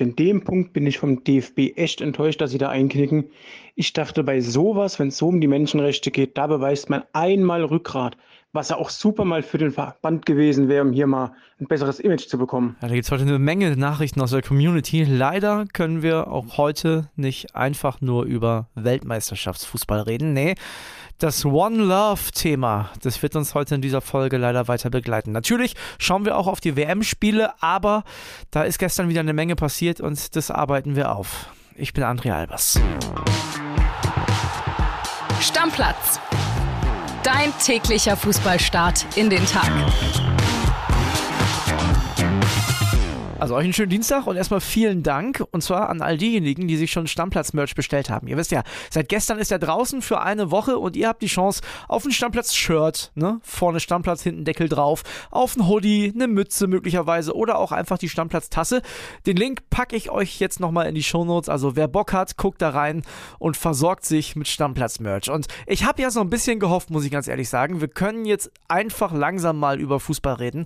In dem Punkt bin ich vom DFB echt enttäuscht, dass sie da einknicken. Ich dachte, bei sowas, wenn es so um die Menschenrechte geht, da beweist man einmal Rückgrat, was ja auch super mal für den Verband gewesen wäre, um hier mal ein besseres Image zu bekommen. Ja, da gibt es heute eine Menge Nachrichten aus der Community. Leider können wir auch heute nicht einfach nur über Weltmeisterschaftsfußball reden. Nee, das One Love-Thema, das wird uns heute in dieser Folge leider weiter begleiten. Natürlich schauen wir auch auf die WM-Spiele, aber da ist gestern wieder eine Menge passiert und das arbeiten wir auf. Ich bin André Albers. Stammplatz. Dein täglicher Fußballstart in den Tag. Also euch einen schönen Dienstag und erstmal vielen Dank und zwar an all diejenigen, die sich schon Stammplatz-Merch bestellt haben. Ihr wisst ja, seit gestern ist er draußen für eine Woche und ihr habt die Chance auf ein Stammplatz-Shirt, ne? Vorne Stammplatz, hinten Deckel drauf, auf ein Hoodie, eine Mütze möglicherweise oder auch einfach die Stammplatz-Tasse. Den Link packe ich euch jetzt nochmal in die Shownotes. Also wer Bock hat, guckt da rein und versorgt sich mit Stammplatz-Merch. Und ich habe ja so ein bisschen gehofft, muss ich ganz ehrlich sagen, wir können jetzt einfach langsam mal über Fußball reden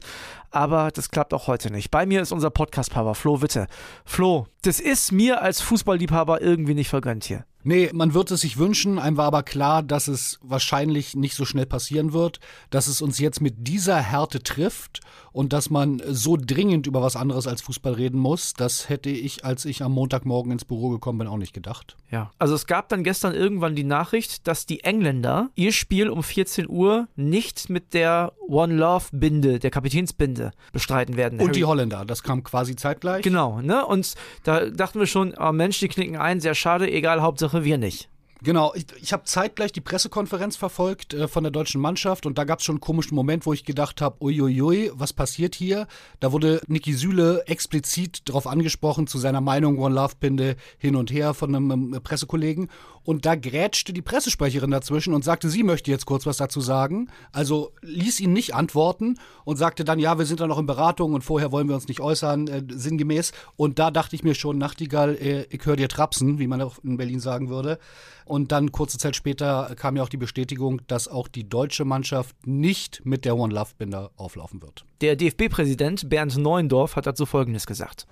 aber das klappt auch heute nicht. Bei mir ist unser Podcast-Papa Flo Witte. Flo, das ist mir als Fußballliebhaber irgendwie nicht vergönnt hier. Nee, man wird es sich wünschen. Einem war aber klar, dass es wahrscheinlich nicht so schnell passieren wird, dass es uns jetzt mit dieser Härte trifft und dass man so dringend über was anderes als Fußball reden muss. Das hätte ich, als ich am Montagmorgen ins Büro gekommen bin, auch nicht gedacht. Ja, also es gab dann gestern irgendwann die Nachricht, dass die Engländer ihr Spiel um 14 Uhr nicht mit der One Love Binde, der Kapitänsbinde, bestreiten werden. Und Harry die Holländer, das kam quasi zeitgleich. Genau, ne? Und da dachten wir schon, oh Mensch, die knicken ein, sehr schade, egal, Hauptsache wir nicht. Genau, ich, ich habe zeitgleich die Pressekonferenz verfolgt äh, von der deutschen Mannschaft und da gab es schon einen komischen Moment, wo ich gedacht habe, uiuiui, was passiert hier? Da wurde Niki Süle explizit darauf angesprochen zu seiner Meinung One Love Pinde hin und her von einem, einem Pressekollegen und da grätschte die Pressesprecherin dazwischen und sagte, sie möchte jetzt kurz was dazu sagen. Also ließ ihn nicht antworten und sagte dann, ja, wir sind da noch in Beratung und vorher wollen wir uns nicht äußern, äh, sinngemäß. Und da dachte ich mir schon, Nachtigall, äh, ich höre dir trapsen, wie man auch in Berlin sagen würde. Und dann kurze Zeit später kam ja auch die Bestätigung, dass auch die deutsche Mannschaft nicht mit der One Love Binder auflaufen wird. Der DFB-Präsident Bernd Neuendorf hat dazu Folgendes gesagt.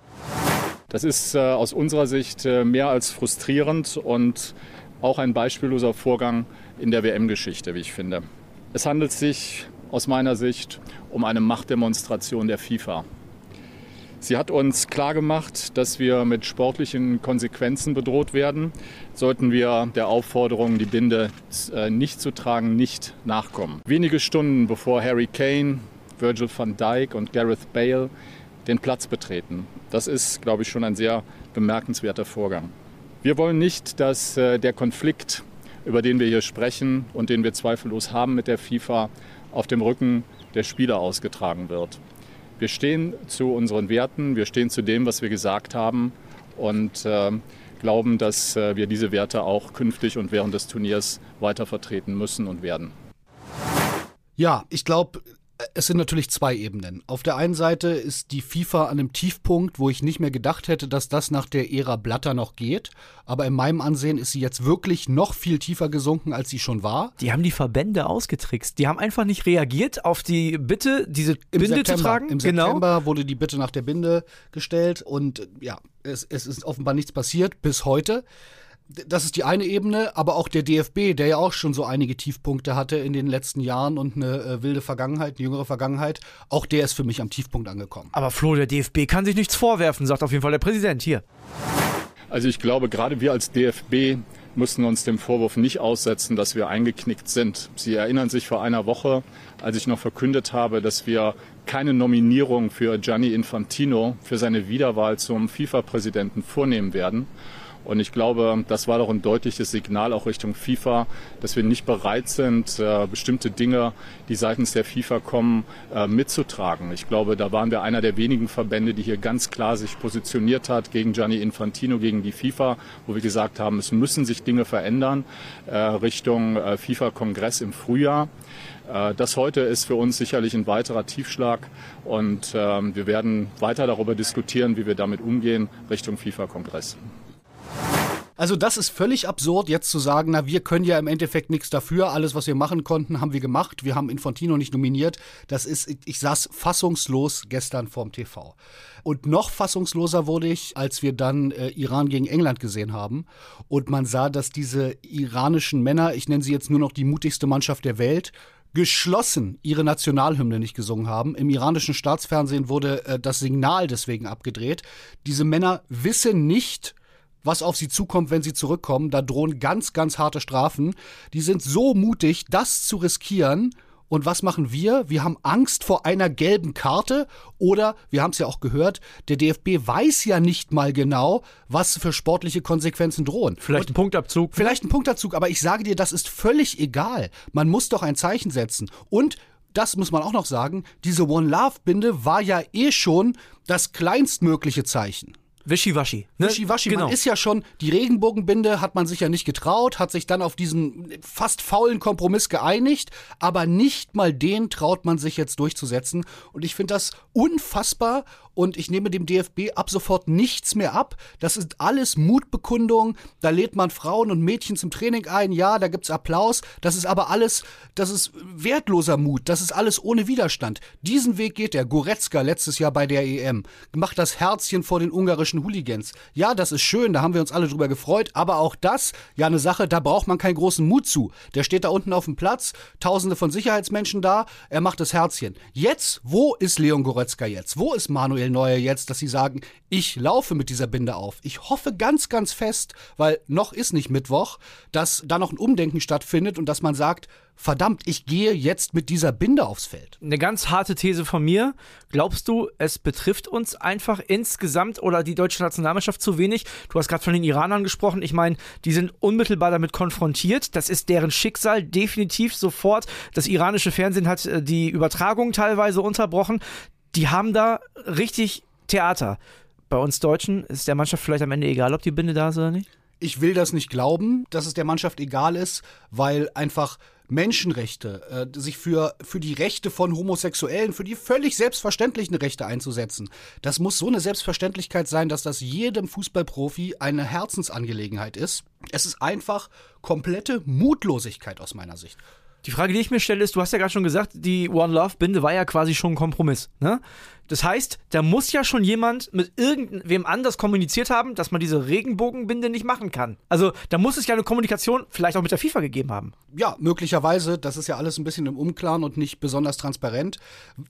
Das ist äh, aus unserer Sicht äh, mehr als frustrierend und auch ein beispielloser Vorgang in der WM-Geschichte, wie ich finde. Es handelt sich aus meiner Sicht um eine Machtdemonstration der FIFA. Sie hat uns klargemacht, dass wir mit sportlichen Konsequenzen bedroht werden, sollten wir der Aufforderung, die Binde äh, nicht zu tragen, nicht nachkommen. Wenige Stunden bevor Harry Kane, Virgil van Dijk und Gareth Bale den Platz betreten. Das ist, glaube ich, schon ein sehr bemerkenswerter Vorgang. Wir wollen nicht, dass äh, der Konflikt, über den wir hier sprechen und den wir zweifellos haben mit der FIFA, auf dem Rücken der Spieler ausgetragen wird. Wir stehen zu unseren Werten, wir stehen zu dem, was wir gesagt haben und äh, glauben, dass äh, wir diese Werte auch künftig und während des Turniers weiter vertreten müssen und werden. Ja, ich glaube, es sind natürlich zwei Ebenen. Auf der einen Seite ist die FIFA an einem Tiefpunkt, wo ich nicht mehr gedacht hätte, dass das nach der Ära Blatter noch geht. Aber in meinem Ansehen ist sie jetzt wirklich noch viel tiefer gesunken, als sie schon war. Die haben die Verbände ausgetrickst. Die haben einfach nicht reagiert auf die Bitte, diese Im Binde September, zu tragen. Im genau. September wurde die Bitte nach der Binde gestellt und ja, es, es ist offenbar nichts passiert bis heute das ist die eine Ebene, aber auch der DFB, der ja auch schon so einige Tiefpunkte hatte in den letzten Jahren und eine äh, wilde Vergangenheit, eine jüngere Vergangenheit, auch der ist für mich am Tiefpunkt angekommen. Aber Flo, der DFB kann sich nichts vorwerfen, sagt auf jeden Fall der Präsident hier. Also ich glaube, gerade wir als DFB müssen uns dem Vorwurf nicht aussetzen, dass wir eingeknickt sind. Sie erinnern sich vor einer Woche, als ich noch verkündet habe, dass wir keine Nominierung für Gianni Infantino für seine Wiederwahl zum FIFA-Präsidenten vornehmen werden. Und ich glaube, das war doch ein deutliches Signal auch Richtung FIFA, dass wir nicht bereit sind, äh, bestimmte Dinge, die seitens der FIFA kommen, äh, mitzutragen. Ich glaube, da waren wir einer der wenigen Verbände, die hier ganz klar sich positioniert hat gegen Gianni Infantino, gegen die FIFA, wo wir gesagt haben, es müssen sich Dinge verändern äh, Richtung FIFA-Kongress im Frühjahr. Das heute ist für uns sicherlich ein weiterer Tiefschlag und ähm, wir werden weiter darüber diskutieren, wie wir damit umgehen Richtung FIFA-Kongress. Also das ist völlig absurd, jetzt zu sagen, na, wir können ja im Endeffekt nichts dafür. Alles, was wir machen konnten, haben wir gemacht. Wir haben Infantino nicht nominiert. Das ist, ich saß fassungslos gestern vorm TV. Und noch fassungsloser wurde ich, als wir dann äh, Iran gegen England gesehen haben. Und man sah, dass diese iranischen Männer, ich nenne sie jetzt nur noch die mutigste Mannschaft der Welt, geschlossen ihre Nationalhymne nicht gesungen haben. Im iranischen Staatsfernsehen wurde äh, das Signal deswegen abgedreht. Diese Männer wissen nicht, was auf sie zukommt, wenn sie zurückkommen. Da drohen ganz, ganz harte Strafen. Die sind so mutig, das zu riskieren. Und was machen wir? Wir haben Angst vor einer gelben Karte oder, wir haben es ja auch gehört, der DFB weiß ja nicht mal genau, was für sportliche Konsequenzen drohen. Vielleicht ein Punktabzug. Vielleicht ein Punktabzug, aber ich sage dir, das ist völlig egal. Man muss doch ein Zeichen setzen. Und das muss man auch noch sagen, diese One Love Binde war ja eh schon das kleinstmögliche Zeichen. Wischiwaschi. Ne? Wischiwaschi. Genau. Man ist ja schon, die Regenbogenbinde hat man sich ja nicht getraut, hat sich dann auf diesen fast faulen Kompromiss geeinigt, aber nicht mal den traut man sich jetzt durchzusetzen. Und ich finde das unfassbar und ich nehme dem DFB ab sofort nichts mehr ab. Das ist alles Mutbekundung. Da lädt man Frauen und Mädchen zum Training ein. Ja, da gibt's Applaus. Das ist aber alles, das ist wertloser Mut. Das ist alles ohne Widerstand. Diesen Weg geht der Goretzka letztes Jahr bei der EM. Macht das Herzchen vor den ungarischen Hooligans. Ja, das ist schön. Da haben wir uns alle drüber gefreut. Aber auch das, ja, eine Sache, da braucht man keinen großen Mut zu. Der steht da unten auf dem Platz. Tausende von Sicherheitsmenschen da. Er macht das Herzchen. Jetzt, wo ist Leon Goretzka jetzt? Wo ist Manuel Manuel Neuer jetzt, dass sie sagen, ich laufe mit dieser Binde auf. Ich hoffe ganz, ganz fest, weil noch ist nicht Mittwoch, dass da noch ein Umdenken stattfindet und dass man sagt, verdammt, ich gehe jetzt mit dieser Binde aufs Feld. Eine ganz harte These von mir. Glaubst du, es betrifft uns einfach insgesamt oder die deutsche Nationalmannschaft zu wenig? Du hast gerade von den Iranern gesprochen. Ich meine, die sind unmittelbar damit konfrontiert. Das ist deren Schicksal definitiv sofort. Das iranische Fernsehen hat äh, die Übertragung teilweise unterbrochen die haben da richtig Theater. Bei uns Deutschen ist der Mannschaft vielleicht am Ende egal, ob die Binde da ist oder nicht? Ich will das nicht glauben, dass es der Mannschaft egal ist, weil einfach Menschenrechte, äh, sich für, für die Rechte von Homosexuellen, für die völlig selbstverständlichen Rechte einzusetzen. Das muss so eine Selbstverständlichkeit sein, dass das jedem Fußballprofi eine Herzensangelegenheit ist. Es ist einfach komplette Mutlosigkeit aus meiner Sicht. Die Frage, die ich mir stelle, ist, du hast ja gerade schon gesagt, die One Love Binde war ja quasi schon ein Kompromiss. Ne? Das heißt, da muss ja schon jemand mit irgendwem anders kommuniziert haben, dass man diese Regenbogenbinde nicht machen kann. Also da muss es ja eine Kommunikation vielleicht auch mit der FIFA gegeben haben. Ja, möglicherweise. Das ist ja alles ein bisschen im Unklaren und nicht besonders transparent.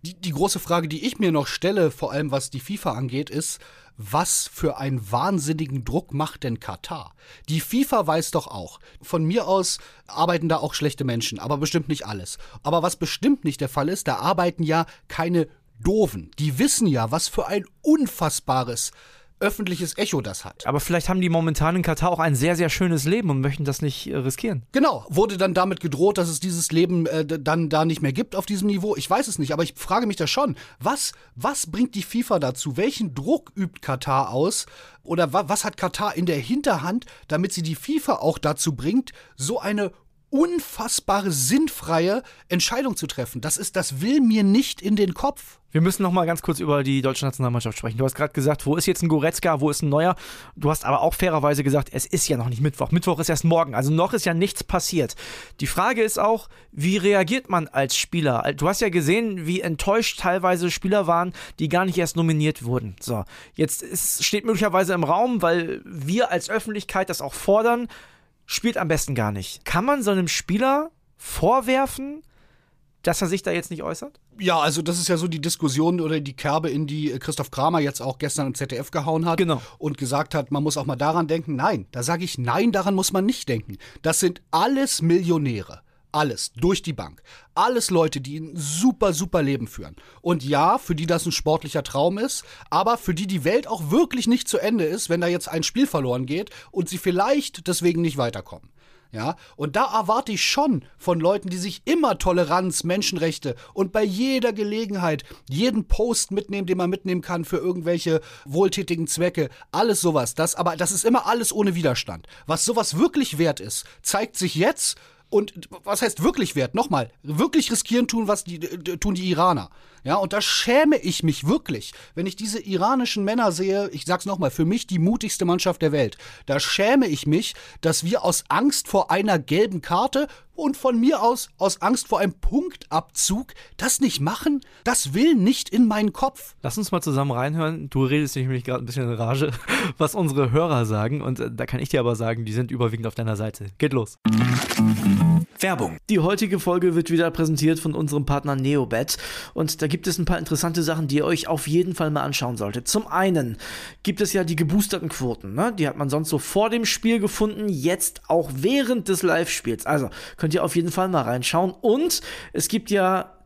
Die, die große Frage, die ich mir noch stelle, vor allem was die FIFA angeht, ist, was für einen wahnsinnigen Druck macht denn Katar? Die FIFA weiß doch auch. Von mir aus arbeiten da auch schlechte Menschen, aber bestimmt nicht alles. Aber was bestimmt nicht der Fall ist, da arbeiten ja keine Doofen. Die wissen ja, was für ein unfassbares öffentliches Echo das hat. Aber vielleicht haben die momentan in Katar auch ein sehr, sehr schönes Leben und möchten das nicht äh, riskieren. Genau. Wurde dann damit gedroht, dass es dieses Leben äh, dann da nicht mehr gibt auf diesem Niveau? Ich weiß es nicht, aber ich frage mich da schon, was, was bringt die FIFA dazu? Welchen Druck übt Katar aus? Oder wa was hat Katar in der Hinterhand, damit sie die FIFA auch dazu bringt, so eine unfassbare, sinnfreie Entscheidung zu treffen. Das ist, das will mir nicht in den Kopf. Wir müssen noch mal ganz kurz über die deutsche Nationalmannschaft sprechen. Du hast gerade gesagt, wo ist jetzt ein Goretzka, wo ist ein Neuer? Du hast aber auch fairerweise gesagt, es ist ja noch nicht Mittwoch. Mittwoch ist erst morgen, also noch ist ja nichts passiert. Die Frage ist auch, wie reagiert man als Spieler? Du hast ja gesehen, wie enttäuscht teilweise Spieler waren, die gar nicht erst nominiert wurden. So, jetzt ist, steht möglicherweise im Raum, weil wir als Öffentlichkeit das auch fordern spielt am besten gar nicht. Kann man so einem Spieler vorwerfen, dass er sich da jetzt nicht äußert? Ja, also das ist ja so die Diskussion oder die Kerbe, in die Christoph Kramer jetzt auch gestern im ZDF gehauen hat genau. und gesagt hat, man muss auch mal daran denken. Nein, da sage ich, nein, daran muss man nicht denken. Das sind alles Millionäre. Alles, durch die Bank. Alles Leute, die ein super, super Leben führen. Und ja, für die das ein sportlicher Traum ist, aber für die die Welt auch wirklich nicht zu Ende ist, wenn da jetzt ein Spiel verloren geht und sie vielleicht deswegen nicht weiterkommen. Ja, und da erwarte ich schon von Leuten, die sich immer Toleranz, Menschenrechte und bei jeder Gelegenheit jeden Post mitnehmen, den man mitnehmen kann für irgendwelche wohltätigen Zwecke, alles sowas. Das, aber das ist immer alles ohne Widerstand. Was sowas wirklich wert ist, zeigt sich jetzt Und was heißt wirklich wert? Nochmal, wirklich riskieren tun, was die tun die Iraner. Ja, und da schäme ich mich wirklich, wenn ich diese iranischen Männer sehe, ich sag's nochmal, für mich die mutigste Mannschaft der Welt. Da schäme ich mich, dass wir aus Angst vor einer gelben Karte und von mir aus aus Angst vor einem Punktabzug das nicht machen. Das will nicht in meinen Kopf. Lass uns mal zusammen reinhören. Du redest nämlich gerade ein bisschen in Rage, was unsere Hörer sagen. Und äh, da kann ich dir aber sagen, die sind überwiegend auf deiner Seite. Geht los. Werbung. Die heutige Folge wird wieder präsentiert von unserem Partner Neobet. Und da gibt es ein paar interessante Sachen, die ihr euch auf jeden Fall mal anschauen solltet. Zum einen gibt es ja die geboosterten Quoten. Ne? Die hat man sonst so vor dem Spiel gefunden, jetzt auch während des Live-Spiels. Also könnt ihr auf jeden Fall mal reinschauen. Und es gibt ja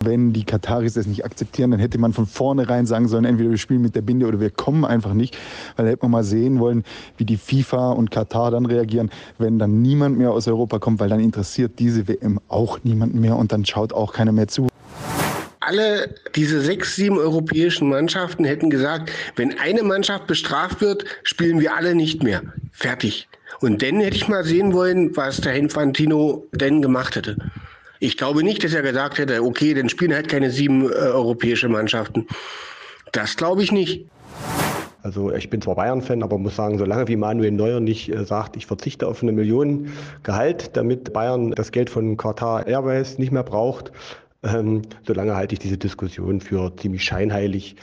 Wenn die Kataris das nicht akzeptieren, dann hätte man von vornherein sagen sollen, entweder wir spielen mit der Binde oder wir kommen einfach nicht. Weil da hätte man mal sehen wollen, wie die FIFA und Katar dann reagieren, wenn dann niemand mehr aus Europa kommt, weil dann interessiert diese WM auch niemanden mehr und dann schaut auch keiner mehr zu alle diese sechs, sieben europäischen Mannschaften hätten gesagt, wenn eine Mannschaft bestraft wird, spielen wir alle nicht mehr. Fertig. Und dann hätte ich mal sehen wollen, was der Infantino denn gemacht hätte. Ich glaube nicht, dass er gesagt hätte, okay, dann spielen halt keine sieben äh, europäische Mannschaften. Das glaube ich nicht. Also ich bin zwar Bayern-Fan, aber muss sagen, solange wie Manuel Neuer nicht äh, sagt, ich verzichte auf eine Million Gehalt, damit Bayern das Geld von Qatar Airways nicht mehr braucht, ähm, solange halte ich diese Diskussion für ziemlich scheinheilig.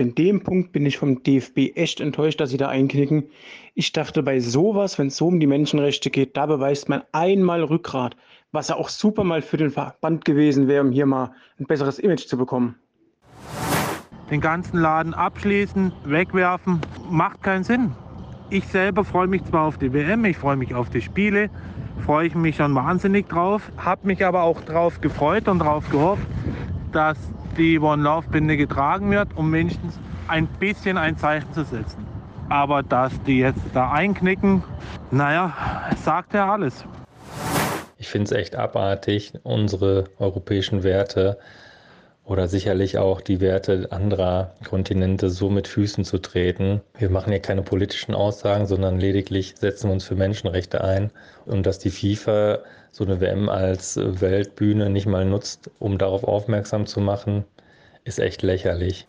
In dem Punkt bin ich vom DFB echt enttäuscht, dass sie da einknicken. Ich dachte, bei sowas, wenn es so um die Menschenrechte geht, da beweist man einmal Rückgrat was ja auch super mal für den Verband gewesen wäre, um hier mal ein besseres Image zu bekommen. Den ganzen Laden abschließen, wegwerfen, macht keinen Sinn. Ich selber freue mich zwar auf die WM, ich freue mich auf die Spiele, freue ich mich schon wahnsinnig drauf, habe mich aber auch darauf gefreut und darauf gehofft, dass die One-Laufbinde getragen wird, um wenigstens ein bisschen ein Zeichen zu setzen. Aber dass die jetzt da einknicken, naja, sagt ja alles. Ich finde es echt abartig, unsere europäischen Werte oder sicherlich auch die Werte anderer Kontinente so mit Füßen zu treten. Wir machen hier keine politischen Aussagen, sondern lediglich setzen wir uns für Menschenrechte ein. Und dass die FIFA so eine WM als Weltbühne nicht mal nutzt, um darauf aufmerksam zu machen, ist echt lächerlich.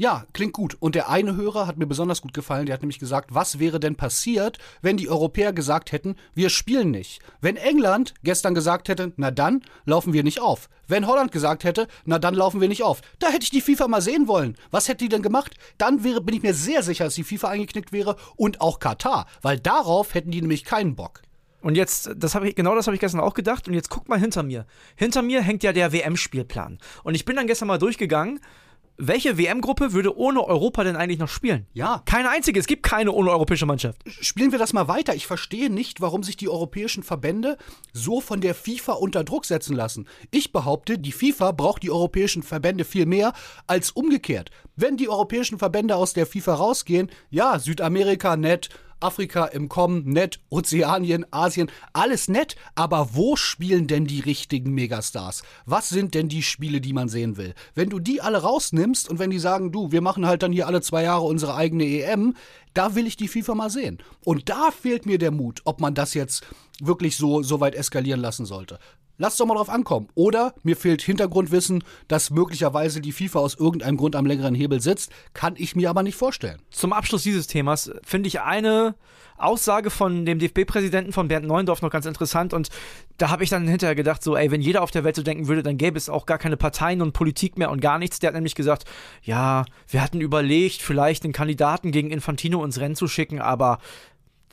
Ja, klingt gut. Und der eine Hörer hat mir besonders gut gefallen. Der hat nämlich gesagt, was wäre denn passiert, wenn die Europäer gesagt hätten, wir spielen nicht? Wenn England gestern gesagt hätte, na dann laufen wir nicht auf. Wenn Holland gesagt hätte, na dann laufen wir nicht auf. Da hätte ich die FIFA mal sehen wollen. Was hätte die denn gemacht? Dann wäre, bin ich mir sehr sicher, dass die FIFA eingeknickt wäre und auch Katar. Weil darauf hätten die nämlich keinen Bock. Und jetzt, das habe ich, genau das habe ich gestern auch gedacht. Und jetzt guck mal hinter mir. Hinter mir hängt ja der WM-Spielplan. Und ich bin dann gestern mal durchgegangen welche WM-Gruppe würde ohne Europa denn eigentlich noch spielen? Ja. Keine einzige. Es gibt keine ohne europäische Mannschaft. Spielen wir das mal weiter. Ich verstehe nicht, warum sich die europäischen Verbände so von der FIFA unter Druck setzen lassen. Ich behaupte, die FIFA braucht die europäischen Verbände viel mehr als umgekehrt. Wenn die europäischen Verbände aus der FIFA rausgehen, ja, Südamerika nett, Afrika im Kommen, nett, Ozeanien, Asien, alles nett, aber wo spielen denn die richtigen Megastars? Was sind denn die Spiele, die man sehen will? Wenn du die alle rausnimmst und wenn die sagen, du, wir machen halt dann hier alle zwei Jahre unsere eigene EM, da will ich die FIFA mal sehen. Und da fehlt mir der Mut, ob man das jetzt wirklich so, so weit eskalieren lassen sollte. Lass doch mal drauf ankommen. Oder mir fehlt Hintergrundwissen, dass möglicherweise die FIFA aus irgendeinem Grund am längeren Hebel sitzt. Kann ich mir aber nicht vorstellen. Zum Abschluss dieses Themas finde ich eine Aussage von dem DFB-Präsidenten von Bernd Neuendorf noch ganz interessant und da habe ich dann hinterher gedacht, so, ey, wenn jeder auf der Welt so denken würde, dann gäbe es auch gar keine Parteien und Politik mehr und gar nichts. Der hat nämlich gesagt, ja, wir hatten überlegt, vielleicht einen Kandidaten gegen Infantino ins Rennen zu schicken, aber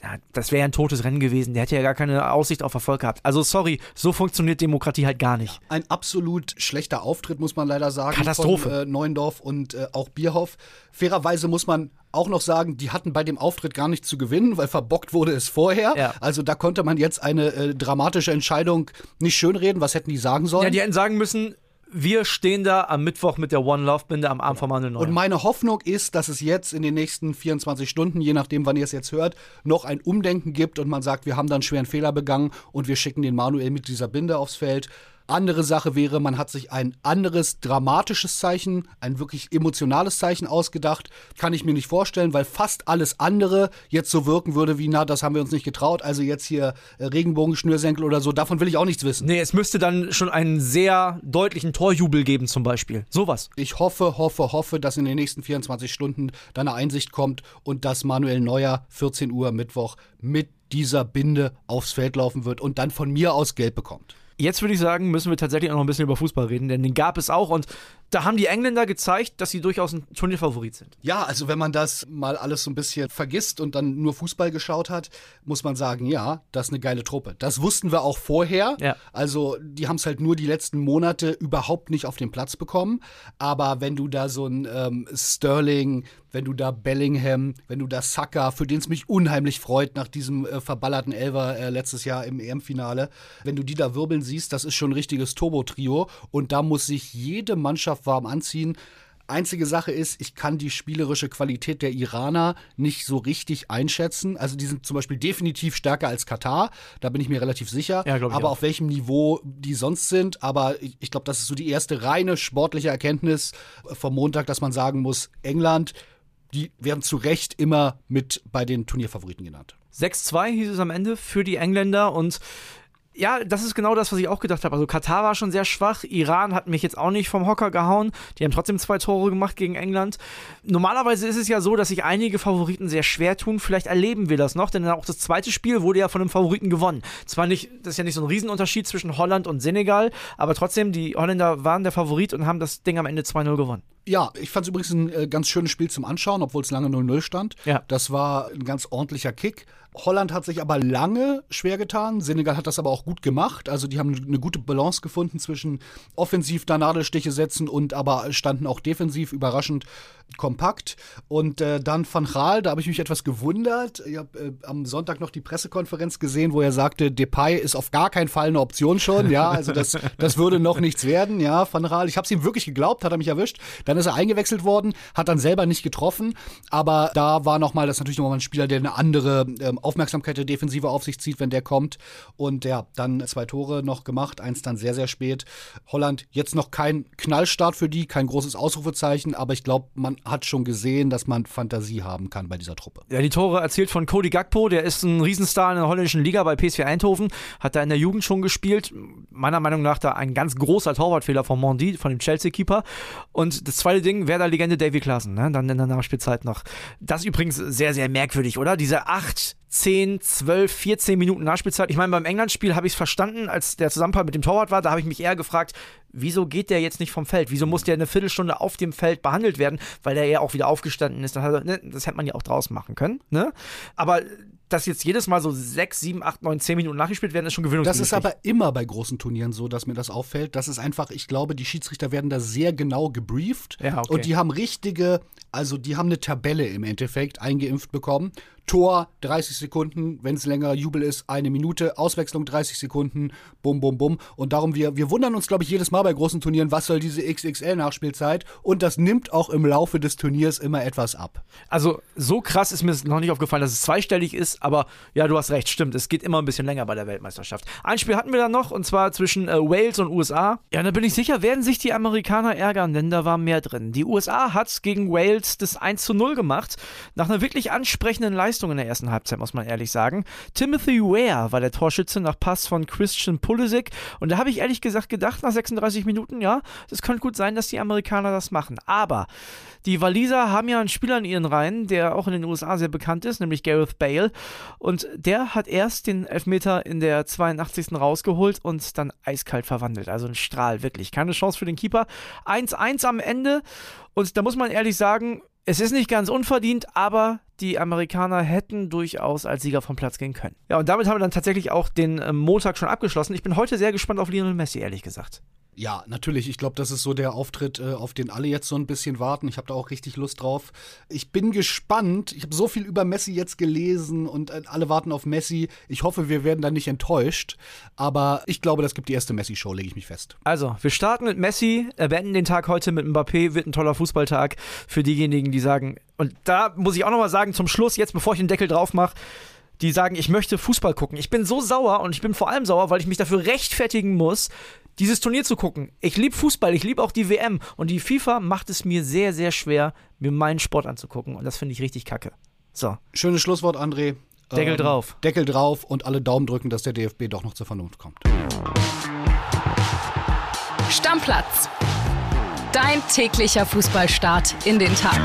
ja, das wäre ja ein totes Rennen gewesen. Der hätte ja gar keine Aussicht auf Erfolg gehabt. Also sorry, so funktioniert Demokratie halt gar nicht. Ein absolut schlechter Auftritt, muss man leider sagen. Katastrophe. Von, äh, Neuendorf und äh, auch Bierhoff. Fairerweise muss man auch noch sagen, die hatten bei dem Auftritt gar nicht zu gewinnen, weil verbockt wurde es vorher. Ja. Also da konnte man jetzt eine äh, dramatische Entscheidung nicht schönreden. Was hätten die sagen sollen? Ja, die hätten sagen müssen, wir stehen da am Mittwoch mit der One Love Binde am Arm von Manuel Neuer. Und meine Hoffnung ist, dass es jetzt in den nächsten 24 Stunden, je nachdem, wann ihr es jetzt hört, noch ein Umdenken gibt und man sagt, wir haben da einen schweren Fehler begangen und wir schicken den Manuel mit dieser Binde aufs Feld. Andere Sache wäre, man hat sich ein anderes dramatisches Zeichen, ein wirklich emotionales Zeichen ausgedacht. Kann ich mir nicht vorstellen, weil fast alles andere jetzt so wirken würde wie, na, das haben wir uns nicht getraut. Also jetzt hier äh, Regenbogenschnürsenkel oder so, davon will ich auch nichts wissen. Nee, es müsste dann schon einen sehr deutlichen Torjubel geben, zum Beispiel. Sowas. Ich hoffe, hoffe, hoffe, dass in den nächsten 24 Stunden da eine Einsicht kommt und dass Manuel Neuer 14 Uhr Mittwoch mit dieser Binde aufs Feld laufen wird und dann von mir aus Geld bekommt. Jetzt würde ich sagen, müssen wir tatsächlich auch noch ein bisschen über Fußball reden, denn den gab es auch und da haben die Engländer gezeigt, dass sie durchaus ein Turnierfavorit sind. Ja, also wenn man das mal alles so ein bisschen vergisst und dann nur Fußball geschaut hat, muss man sagen, ja, das ist eine geile Truppe. Das wussten wir auch vorher. Ja. Also die haben es halt nur die letzten Monate überhaupt nicht auf den Platz bekommen. Aber wenn du da so ein ähm, Sterling, wenn du da Bellingham, wenn du da Saka, für den es mich unheimlich freut nach diesem äh, verballerten Elver äh, letztes Jahr im EM-Finale, wenn du die da wirbeln siehst, das ist schon ein richtiges Turbo-Trio. Und da muss sich jede Mannschaft warm anziehen. Einzige Sache ist, ich kann die spielerische Qualität der Iraner nicht so richtig einschätzen. Also die sind zum Beispiel definitiv stärker als Katar, da bin ich mir relativ sicher. Ja, aber auch. auf welchem Niveau die sonst sind. Aber ich, ich glaube, das ist so die erste reine sportliche Erkenntnis vom Montag, dass man sagen muss, England, die werden zu Recht immer mit bei den Turnierfavoriten genannt. 6-2 hieß es am Ende für die Engländer und ja, das ist genau das, was ich auch gedacht habe. Also Katar war schon sehr schwach, Iran hat mich jetzt auch nicht vom Hocker gehauen. Die haben trotzdem zwei Tore gemacht gegen England. Normalerweise ist es ja so, dass sich einige Favoriten sehr schwer tun. Vielleicht erleben wir das noch, denn auch das zweite Spiel wurde ja von einem Favoriten gewonnen. Zwar nicht, das ist ja nicht so ein Riesenunterschied zwischen Holland und Senegal, aber trotzdem, die Holländer waren der Favorit und haben das Ding am Ende 2-0 gewonnen. Ja, ich fand es übrigens ein äh, ganz schönes Spiel zum Anschauen, obwohl es lange 0-0 stand. Ja. Das war ein ganz ordentlicher Kick. Holland hat sich aber lange schwer getan. Senegal hat das aber auch gut gemacht. Also die haben eine gute Balance gefunden zwischen offensiv da Nadelstiche setzen und aber standen auch defensiv überraschend kompakt. Und äh, dann Van Gaal, da habe ich mich etwas gewundert. Ich habe äh, am Sonntag noch die Pressekonferenz gesehen, wo er sagte, Depay ist auf gar keinen Fall eine Option schon. Ja, also das, das würde noch nichts werden. Ja, Van Gaal, ich habe es ihm wirklich geglaubt, hat er mich erwischt. Dann ist er eingewechselt worden, hat dann selber nicht getroffen. Aber da war nochmal, das ist natürlich nochmal ein Spieler, der eine andere ähm, Aufmerksamkeit der Defensive auf sich zieht, wenn der kommt. Und ja, dann zwei Tore noch gemacht, eins dann sehr, sehr spät. Holland jetzt noch kein Knallstart für die, kein großes Ausrufezeichen, aber ich glaube, man hat schon gesehen, dass man Fantasie haben kann bei dieser Truppe. Ja, die Tore erzielt von Cody Gakpo, der ist ein Riesenstar in der holländischen Liga bei PSV Eindhoven, hat da in der Jugend schon gespielt. Meiner Meinung nach da ein ganz großer Torwartfehler von Mondi, von dem Chelsea-Keeper. Und das zweite Ding, Werder-Legende Davy Klaassen, ne? dann in der Nachspielzeit noch. Das übrigens sehr, sehr merkwürdig, oder? Diese acht 10, 12, 14 Minuten Nachspielzeit. Ich meine, beim England-Spiel habe ich es verstanden, als der Zusammenfall mit dem Torwart war. Da habe ich mich eher gefragt, wieso geht der jetzt nicht vom Feld? Wieso muss der eine Viertelstunde auf dem Feld behandelt werden? Weil der ja auch wieder aufgestanden ist. Das, ne, das hätte man ja auch draus machen können. Ne? Aber dass jetzt jedes Mal so 6, 7, 8, 9, 10 Minuten nachgespielt werden, ist schon Das gewöhnungsbedürftig. ist aber immer bei großen Turnieren so, dass mir das auffällt. Das ist einfach, ich glaube, die Schiedsrichter werden da sehr genau gebrieft. Ja, okay. Und die haben richtige, also die haben eine Tabelle im Endeffekt eingeimpft bekommen. Tor 30 Sekunden, wenn es länger Jubel ist, eine Minute, Auswechslung 30 Sekunden, bum, bum, bum. Und darum, wir, wir wundern uns, glaube ich, jedes Mal bei großen Turnieren, was soll diese XXL-Nachspielzeit? Und das nimmt auch im Laufe des Turniers immer etwas ab. Also so krass ist mir noch nicht aufgefallen, dass es zweistellig ist, aber ja, du hast recht, stimmt. Es geht immer ein bisschen länger bei der Weltmeisterschaft. Ein Spiel hatten wir dann noch, und zwar zwischen äh, Wales und USA. Ja, da bin ich sicher, werden sich die Amerikaner ärgern, denn da war mehr drin. Die USA hat gegen Wales das 1 zu 0 gemacht, nach einer wirklich ansprechenden Leistung in der ersten Halbzeit, muss man ehrlich sagen. Timothy Ware war der Torschütze nach Pass von Christian Pulisic und da habe ich ehrlich gesagt gedacht, nach 36 Minuten, ja, es könnte gut sein, dass die Amerikaner das machen. Aber die Waliser haben ja einen Spieler in ihren Reihen, der auch in den USA sehr bekannt ist, nämlich Gareth Bale. Und der hat erst den Elfmeter in der 82. rausgeholt und dann eiskalt verwandelt. Also ein Strahl, wirklich. Keine Chance für den Keeper. 1-1 am Ende. Und da muss man ehrlich sagen, es ist nicht ganz unverdient, aber die Amerikaner hätten durchaus als Sieger vom Platz gehen können. Ja, und damit haben wir dann tatsächlich auch den äh, Montag schon abgeschlossen. Ich bin heute sehr gespannt auf Lionel Messi, ehrlich gesagt. Ja, natürlich. Ich glaube, das ist so der Auftritt, äh, auf den alle jetzt so ein bisschen warten. Ich habe da auch richtig Lust drauf. Ich bin gespannt. Ich habe so viel über Messi jetzt gelesen und äh, alle warten auf Messi. Ich hoffe, wir werden da nicht enttäuscht. Aber ich glaube, das gibt die erste Messi-Show, lege ich mich fest. Also, wir starten mit Messi, äh, beenden den Tag heute mit Mbappé. Wird ein toller Fußballtag für diejenigen, die sagen, und da muss ich auch nochmal sagen, zum Schluss, jetzt bevor ich den Deckel drauf mache, die sagen, ich möchte Fußball gucken. Ich bin so sauer und ich bin vor allem sauer, weil ich mich dafür rechtfertigen muss, dieses Turnier zu gucken. Ich liebe Fußball, ich liebe auch die WM und die FIFA macht es mir sehr, sehr schwer, mir meinen Sport anzugucken und das finde ich richtig kacke. So. Schönes Schlusswort, André. Deckel ähm, drauf. Deckel drauf und alle Daumen drücken, dass der DFB doch noch zur Vernunft kommt. Stammplatz. Dein täglicher Fußballstart in den Tag.